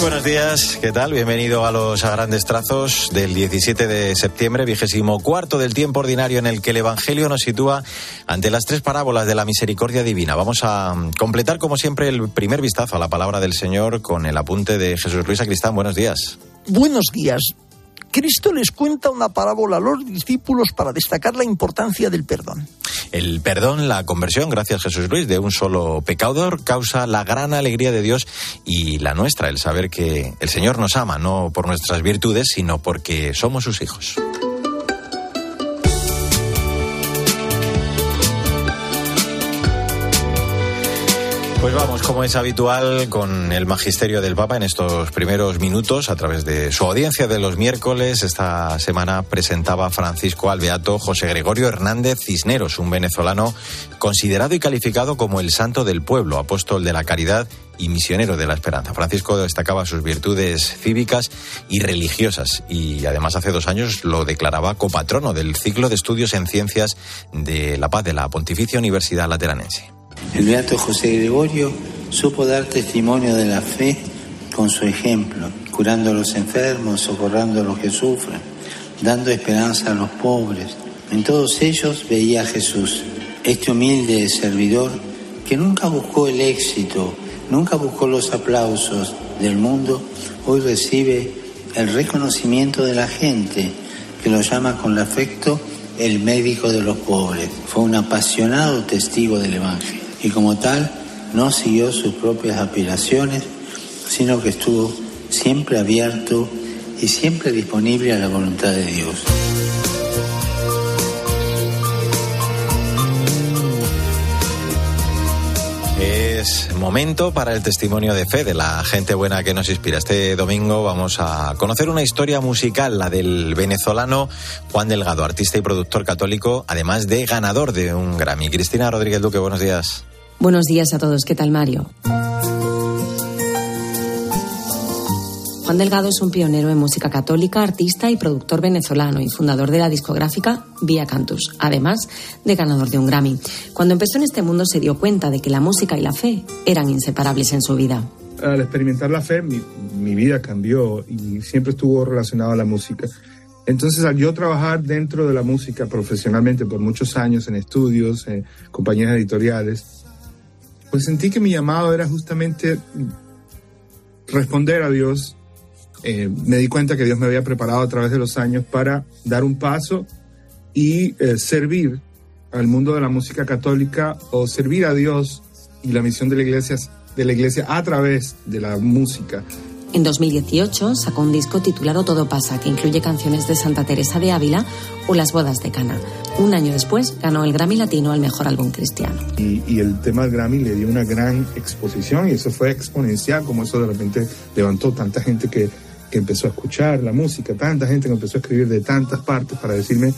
buenos días, ¿qué tal? Bienvenido a los a grandes trazos del 17 de septiembre, vigésimo cuarto del tiempo ordinario en el que el Evangelio nos sitúa ante las tres parábolas de la misericordia divina. Vamos a completar, como siempre, el primer vistazo a la palabra del Señor con el apunte de Jesús Luis Acristán. Buenos días. Buenos días. Cristo les cuenta una parábola a los discípulos para destacar la importancia del perdón. El perdón, la conversión, gracias Jesús Luis, de un solo pecador causa la gran alegría de Dios y la nuestra, el saber que el Señor nos ama, no por nuestras virtudes, sino porque somos sus hijos. Pues vamos, como es habitual, con el magisterio del Papa en estos primeros minutos, a través de su audiencia de los miércoles. Esta semana presentaba Francisco Albeato José Gregorio Hernández Cisneros, un venezolano considerado y calificado como el santo del pueblo, apóstol de la caridad y misionero de la esperanza. Francisco destacaba sus virtudes cívicas y religiosas y además hace dos años lo declaraba copatrono del ciclo de estudios en ciencias de la paz de la Pontificia Universidad Lateranense. El beato José Gregorio supo dar testimonio de la fe con su ejemplo, curando a los enfermos, socorrando a los que sufren, dando esperanza a los pobres. En todos ellos veía a Jesús, este humilde servidor que nunca buscó el éxito, nunca buscó los aplausos del mundo, hoy recibe el reconocimiento de la gente que lo llama con afecto el médico de los pobres. Fue un apasionado testigo del Evangelio y como tal no siguió sus propias aspiraciones, sino que estuvo siempre abierto y siempre disponible a la voluntad de Dios. Momento para el testimonio de fe de la gente buena que nos inspira. Este domingo vamos a conocer una historia musical, la del venezolano Juan Delgado, artista y productor católico, además de ganador de un Grammy. Cristina Rodríguez Duque, buenos días. Buenos días a todos. ¿Qué tal, Mario? Juan Delgado es un pionero en música católica, artista y productor venezolano y fundador de la discográfica Vía Cantus, además de ganador de un Grammy. Cuando empezó en este mundo se dio cuenta de que la música y la fe eran inseparables en su vida. Al experimentar la fe, mi, vida cambió y siempre estuvo relacionado a la música. Entonces, al yo trabajar dentro de la música profesionalmente por muchos años en estudios, en compañías editoriales, pues sentí que mi llamado era justamente responder a Dios. Eh, me di cuenta que Dios me había preparado a través de los años para dar un paso y eh, servir al mundo de la música católica o servir a Dios y la misión de la iglesia, de la iglesia a través de la música. En 2018 sacó un disco titulado Todo pasa, que incluye canciones de Santa Teresa de Ávila o Las bodas de Cana. Un año después ganó el Grammy Latino al mejor álbum cristiano. Y, el tema del Grammy le dio una gran exposición y eso fue exponencial, como eso de repente levantó tanta gente que, que empezó a escuchar la música, tanta gente que empezó a escribir de tantas partes para decirme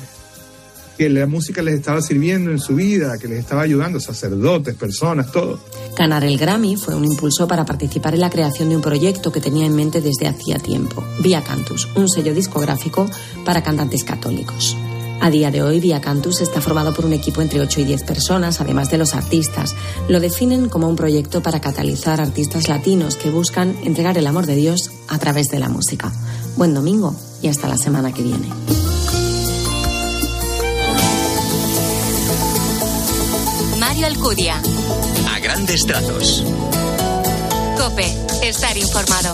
que la música les estaba sirviendo en su vida, que les estaba ayudando, sacerdotes, personas, todo. Ganar el Grammy fue un impulso para participar en la creación de un proyecto que tenía en mente desde hacía tiempo, Via Cantus, un sello discográfico para cantantes católicos. A día de hoy, Via Cantus está formado por un equipo entre 8 y 10 personas, además de los artistas. Lo definen como un proyecto para catalizar artistas latinos que buscan entregar el amor de Dios a través de la música. Buen domingo y hasta la semana que viene. Mario Alcudia. A grandes trazos. Cope, estar informado.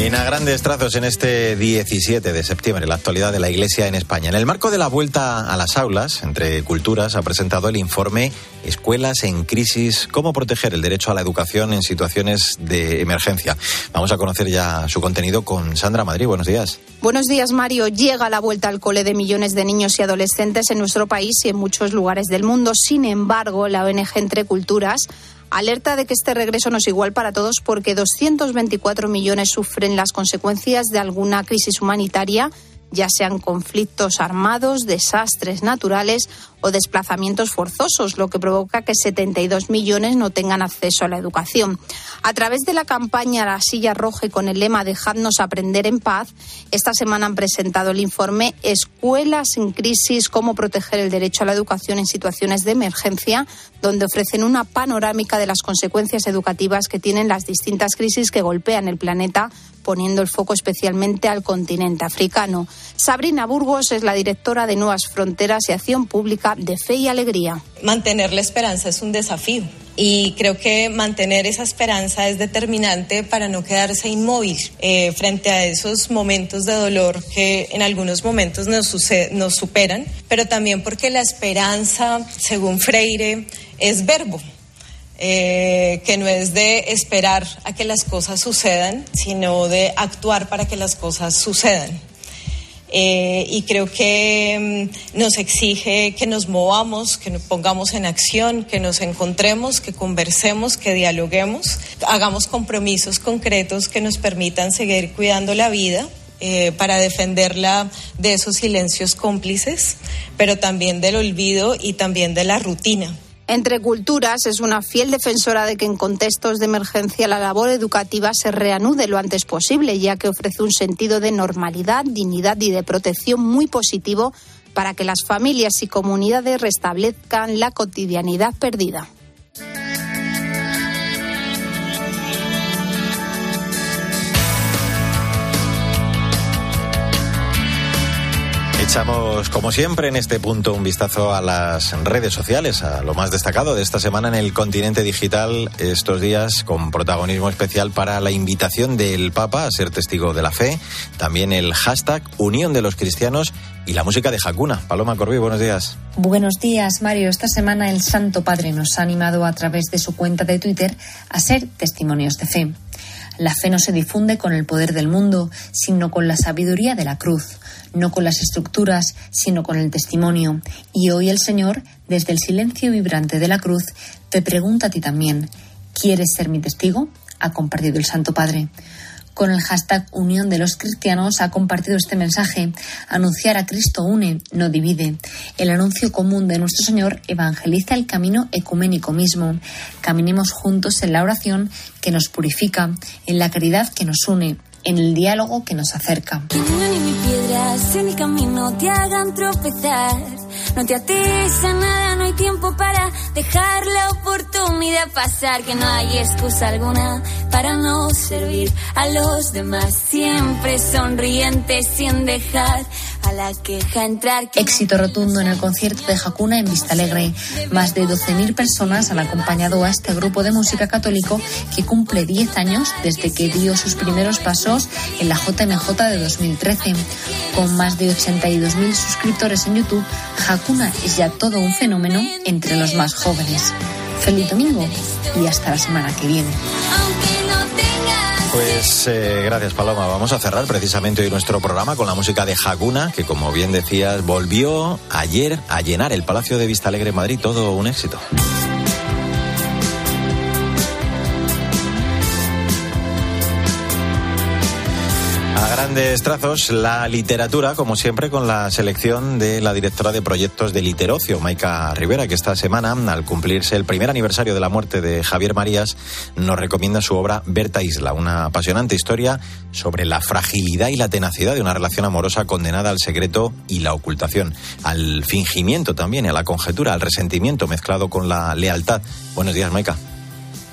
En a grandes trazos en este 17 de septiembre, la actualidad de la Iglesia en España. En el marco de la vuelta a las aulas, entre culturas, ha presentado el informe Escuelas en crisis, cómo proteger el derecho a la educación en situaciones de emergencia. Vamos a conocer ya su contenido con Sandra Madrid. Buenos días. Buenos días, Mario. Llega la vuelta al cole de millones de niños y adolescentes en nuestro país y en muchos lugares del mundo. Sin embargo, la ONG Entre Culturas alerta de que este regreso no es igual para todos porque 224 millones sufren las consecuencias de alguna crisis humanitaria, ya sean conflictos armados, desastres naturales o desplazamientos forzosos, lo que provoca que 72 millones no tengan acceso a la educación. A través de la campaña La Silla Roja y con el lema Dejadnos aprender en paz, esta semana han presentado el informe Escuelas en crisis, cómo proteger el derecho a la educación en situaciones de emergencia, donde ofrecen una panorámica de las consecuencias educativas que tienen las distintas crisis que golpean el planeta poniendo el foco especialmente al continente africano. Sabrina Burgos es la directora de Nuevas Fronteras y Acción Pública de Fe y Alegría. Mantener la esperanza es un desafío y creo que mantener esa esperanza es determinante para no quedarse inmóvil eh, frente a esos momentos de dolor que en algunos momentos nos, nos superan, pero también porque la esperanza, según Freire, es verbo. Eh, que no es de esperar a que las cosas sucedan, sino de actuar para que las cosas sucedan. Eh, y creo que mm, nos exige que nos movamos, que nos pongamos en acción, que nos encontremos, que conversemos, que dialoguemos, hagamos compromisos concretos que nos permitan seguir cuidando la vida. Eh, para defenderla de esos silencios cómplices, pero también del olvido y también de la rutina. Entre Culturas es una fiel defensora de que en contextos de emergencia la labor educativa se reanude lo antes posible, ya que ofrece un sentido de normalidad, dignidad y de protección muy positivo para que las familias y comunidades restablezcan la cotidianidad perdida. Echamos, como siempre, en este punto un vistazo a las redes sociales, a lo más destacado de esta semana en el continente digital, estos días con protagonismo especial para la invitación del Papa a ser testigo de la fe, también el hashtag Unión de los Cristianos y la música de Hakuna. Paloma Corbí, buenos días. Buenos días, Mario. Esta semana el Santo Padre nos ha animado a través de su cuenta de Twitter a ser testimonios de fe. La fe no se difunde con el poder del mundo, sino con la sabiduría de la cruz, no con las estructuras, sino con el testimonio. Y hoy el Señor, desde el silencio vibrante de la cruz, te pregunta a ti también, ¿quieres ser mi testigo? Ha compartido el Santo Padre con el hashtag Unión de los Cristianos ha compartido este mensaje. Anunciar a Cristo une, no divide. El anuncio común de nuestro Señor evangeliza el camino ecuménico mismo. Caminemos juntos en la oración que nos purifica, en la caridad que nos une, en el diálogo que nos acerca. Que ni piedras en el camino te hagan tropezar. No te ates a nada, no hay tiempo para dejar la oportunidad pasar. Que no hay excusa alguna para no servir a los demás. Siempre sonriente sin dejar Éxito rotundo en el concierto de Hakuna en Vista Alegre. Más de 12.000 personas han acompañado a este grupo de música católico que cumple 10 años desde que dio sus primeros pasos en la JMJ de 2013. Con más de 82.000 suscriptores en YouTube, Hakuna es ya todo un fenómeno entre los más jóvenes. Feliz domingo y hasta la semana que viene. Pues eh, gracias Paloma. Vamos a cerrar precisamente hoy nuestro programa con la música de Hakuna, que como bien decías, volvió ayer a llenar el Palacio de Vista Alegre en Madrid. Todo un éxito. Grandes trazos la literatura, como siempre, con la selección de la directora de proyectos de Literocio, Maika Rivera, que esta semana, al cumplirse el primer aniversario de la muerte de Javier Marías, nos recomienda su obra Berta Isla, una apasionante historia sobre la fragilidad y la tenacidad de una relación amorosa condenada al secreto y la ocultación, al fingimiento también, a la conjetura, al resentimiento mezclado con la lealtad. Buenos días, Maika.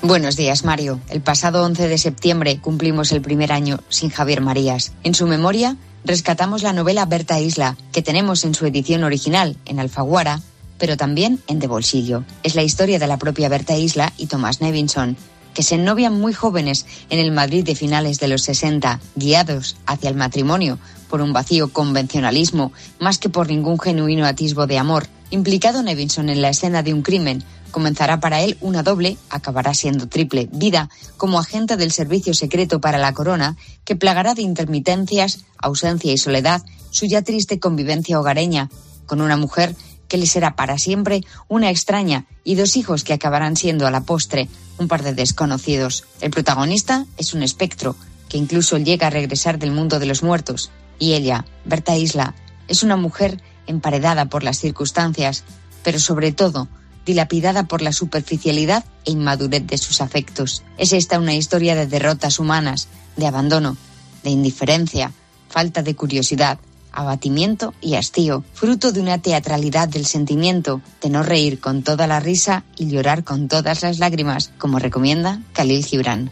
Buenos días, Mario. El pasado 11 de septiembre cumplimos el primer año sin Javier Marías. En su memoria, rescatamos la novela Berta Isla, que tenemos en su edición original, en Alfaguara, pero también en De Bolsillo. Es la historia de la propia Berta Isla y Tomás Nevinson, que se ennovian muy jóvenes en el Madrid de finales de los 60, guiados hacia el matrimonio por un vacío convencionalismo, más que por ningún genuino atisbo de amor. Implicado Nevinson en la escena de un crimen, Comenzará para él una doble, acabará siendo triple, vida como agente del servicio secreto para la corona, que plagará de intermitencias, ausencia y soledad su ya triste convivencia hogareña, con una mujer que le será para siempre una extraña y dos hijos que acabarán siendo a la postre un par de desconocidos. El protagonista es un espectro que incluso llega a regresar del mundo de los muertos. Y ella, Berta Isla, es una mujer emparedada por las circunstancias, pero sobre todo dilapidada por la superficialidad e inmadurez de sus afectos. Es esta una historia de derrotas humanas, de abandono, de indiferencia, falta de curiosidad, abatimiento y hastío, fruto de una teatralidad del sentimiento, de no reír con toda la risa y llorar con todas las lágrimas, como recomienda Khalil Gibran.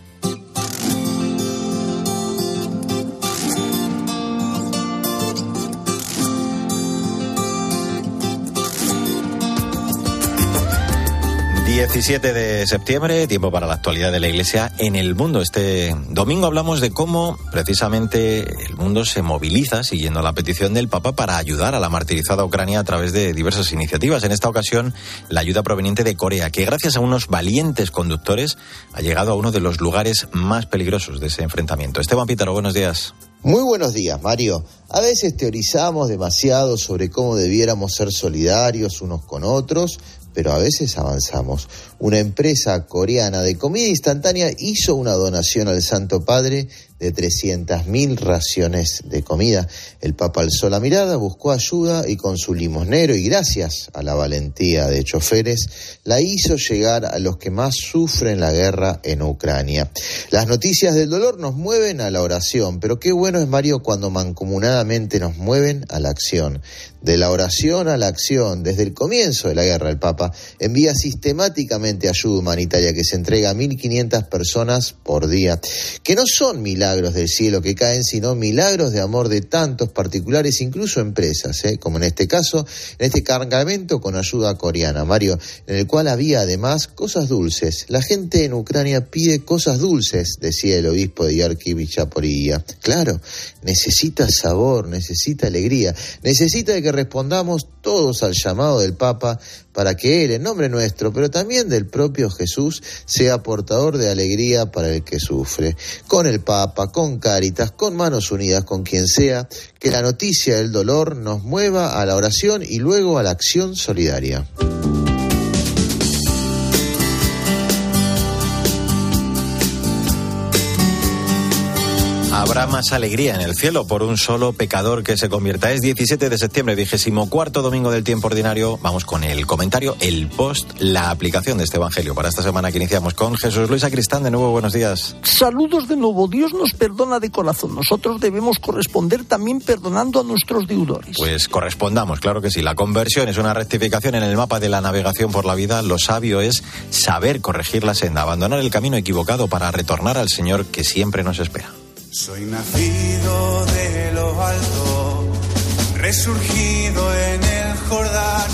17 de septiembre, tiempo para la actualidad de la Iglesia en el mundo. Este domingo hablamos de cómo precisamente el mundo se moviliza siguiendo la petición del Papa para ayudar a la martirizada Ucrania a través de diversas iniciativas. En esta ocasión, la ayuda proveniente de Corea, que gracias a unos valientes conductores ha llegado a uno de los lugares más peligrosos de ese enfrentamiento. Esteban Pítaro, buenos días. Muy buenos días, Mario. A veces teorizamos demasiado sobre cómo debiéramos ser solidarios unos con otros, pero a veces avanzamos. Una empresa coreana de comida instantánea hizo una donación al Santo Padre de 300.000 raciones de comida. El Papa alzó la mirada, buscó ayuda y con su limosnero y gracias a la valentía de choferes, la hizo llegar a los que más sufren la guerra en Ucrania. Las noticias del dolor nos mueven a la oración, pero qué bueno es Mario cuando mancomunadamente nos mueven a la acción. De la oración a la acción, desde el comienzo de la guerra, el Papa envía sistemáticamente ayuda humanitaria que se entrega a 1.500 personas por día, que no son milagros milagros del cielo que caen, sino milagros de amor de tantos particulares, incluso empresas, ¿eh? como en este caso, en este cargamento con ayuda coreana, Mario, en el cual había además cosas dulces. La gente en Ucrania pide cosas dulces, decía el obispo de Yarkivich Chaporilla. Claro, necesita sabor, necesita alegría, necesita que respondamos todos al llamado del Papa para que Él, en nombre nuestro, pero también del propio Jesús, sea portador de alegría para el que sufre. Con el Papa, con Cáritas, con manos unidas, con quien sea, que la noticia del dolor nos mueva a la oración y luego a la acción solidaria. Habrá más alegría en el cielo por un solo pecador que se convierta. Es 17 de septiembre, vigésimo cuarto domingo del tiempo ordinario. Vamos con el comentario, el post, la aplicación de este evangelio para esta semana que iniciamos con Jesús Luis Acristán. De nuevo, buenos días. Saludos de nuevo. Dios nos perdona de corazón. Nosotros debemos corresponder también perdonando a nuestros deudores. Pues correspondamos, claro que sí. La conversión es una rectificación en el mapa de la navegación por la vida. Lo sabio es saber corregir la senda, abandonar el camino equivocado para retornar al Señor que siempre nos espera. Soy nacido de lo alto, resurgido en el Jordán,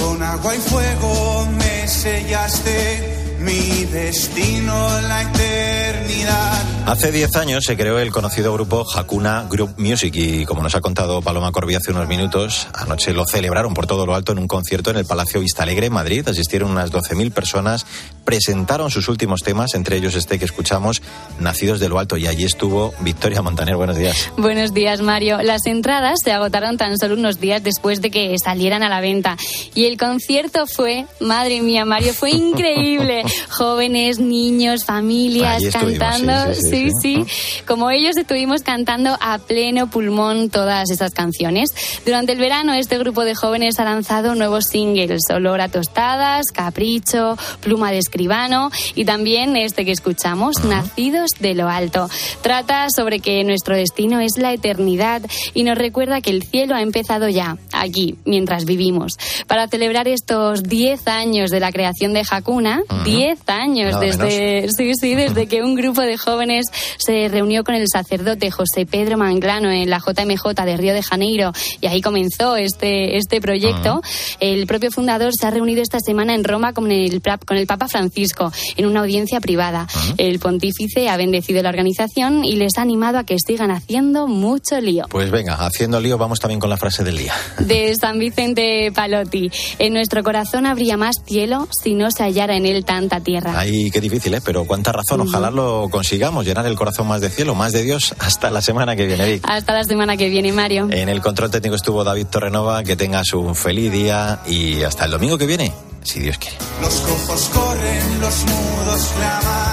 con agua y fuego me sellaste mi destino la eternidad. Hace 10 años se creó el conocido grupo Hakuna Group Music y como nos ha contado Paloma Corbi hace unos minutos, anoche lo celebraron por todo lo alto en un concierto en el Palacio Vista Alegre en Madrid. Asistieron unas 12.000 personas, presentaron sus últimos temas, entre ellos este que escuchamos, Nacidos de lo Alto, y allí estuvo Victoria Montaner. Buenos días. Buenos días, Mario. Las entradas se agotaron tan solo unos días después de que salieran a la venta y el concierto fue, madre mía, Mario, fue increíble jóvenes, niños, familias cantando. Sí sí, Como ellos estuvimos cantando a pleno pulmón todas estas canciones. Durante el verano, este grupo de jóvenes ha lanzado nuevos singles: Olor a tostadas, Capricho, Pluma de escribano y también este que escuchamos, Nacidos de lo Alto. Trata sobre que nuestro destino es la eternidad y nos recuerda que el cielo ha empezado ya, aquí, mientras vivimos. Para celebrar estos 10 años de la creación de Hakuna, 10 años desde, sí, sí, desde que un grupo de jóvenes se reunió con el sacerdote José Pedro Manglano en la JMJ de Río de Janeiro y ahí comenzó este, este proyecto. El propio fundador se ha reunido esta semana en Roma con el, con el Papa Francisco en una audiencia privada. El pontífice ha bendecido la organización y les ha animado a que sigan haciendo mucho lío. Pues venga, haciendo lío, vamos también con la frase del día. De San Vicente Palotti. En nuestro corazón habría más cielo si no se hallara en él tan tierra. Ay, qué difícil, ¿eh? Pero cuánta razón. Ojalá lo consigamos, llenar el corazón más de cielo, más de Dios. Hasta la semana que viene, Vic. Hasta la semana que viene, Mario. En el control técnico estuvo David Torrenova. Que tengas un feliz día y hasta el domingo que viene, si Dios quiere. Los cojos corren, los mudos claman, la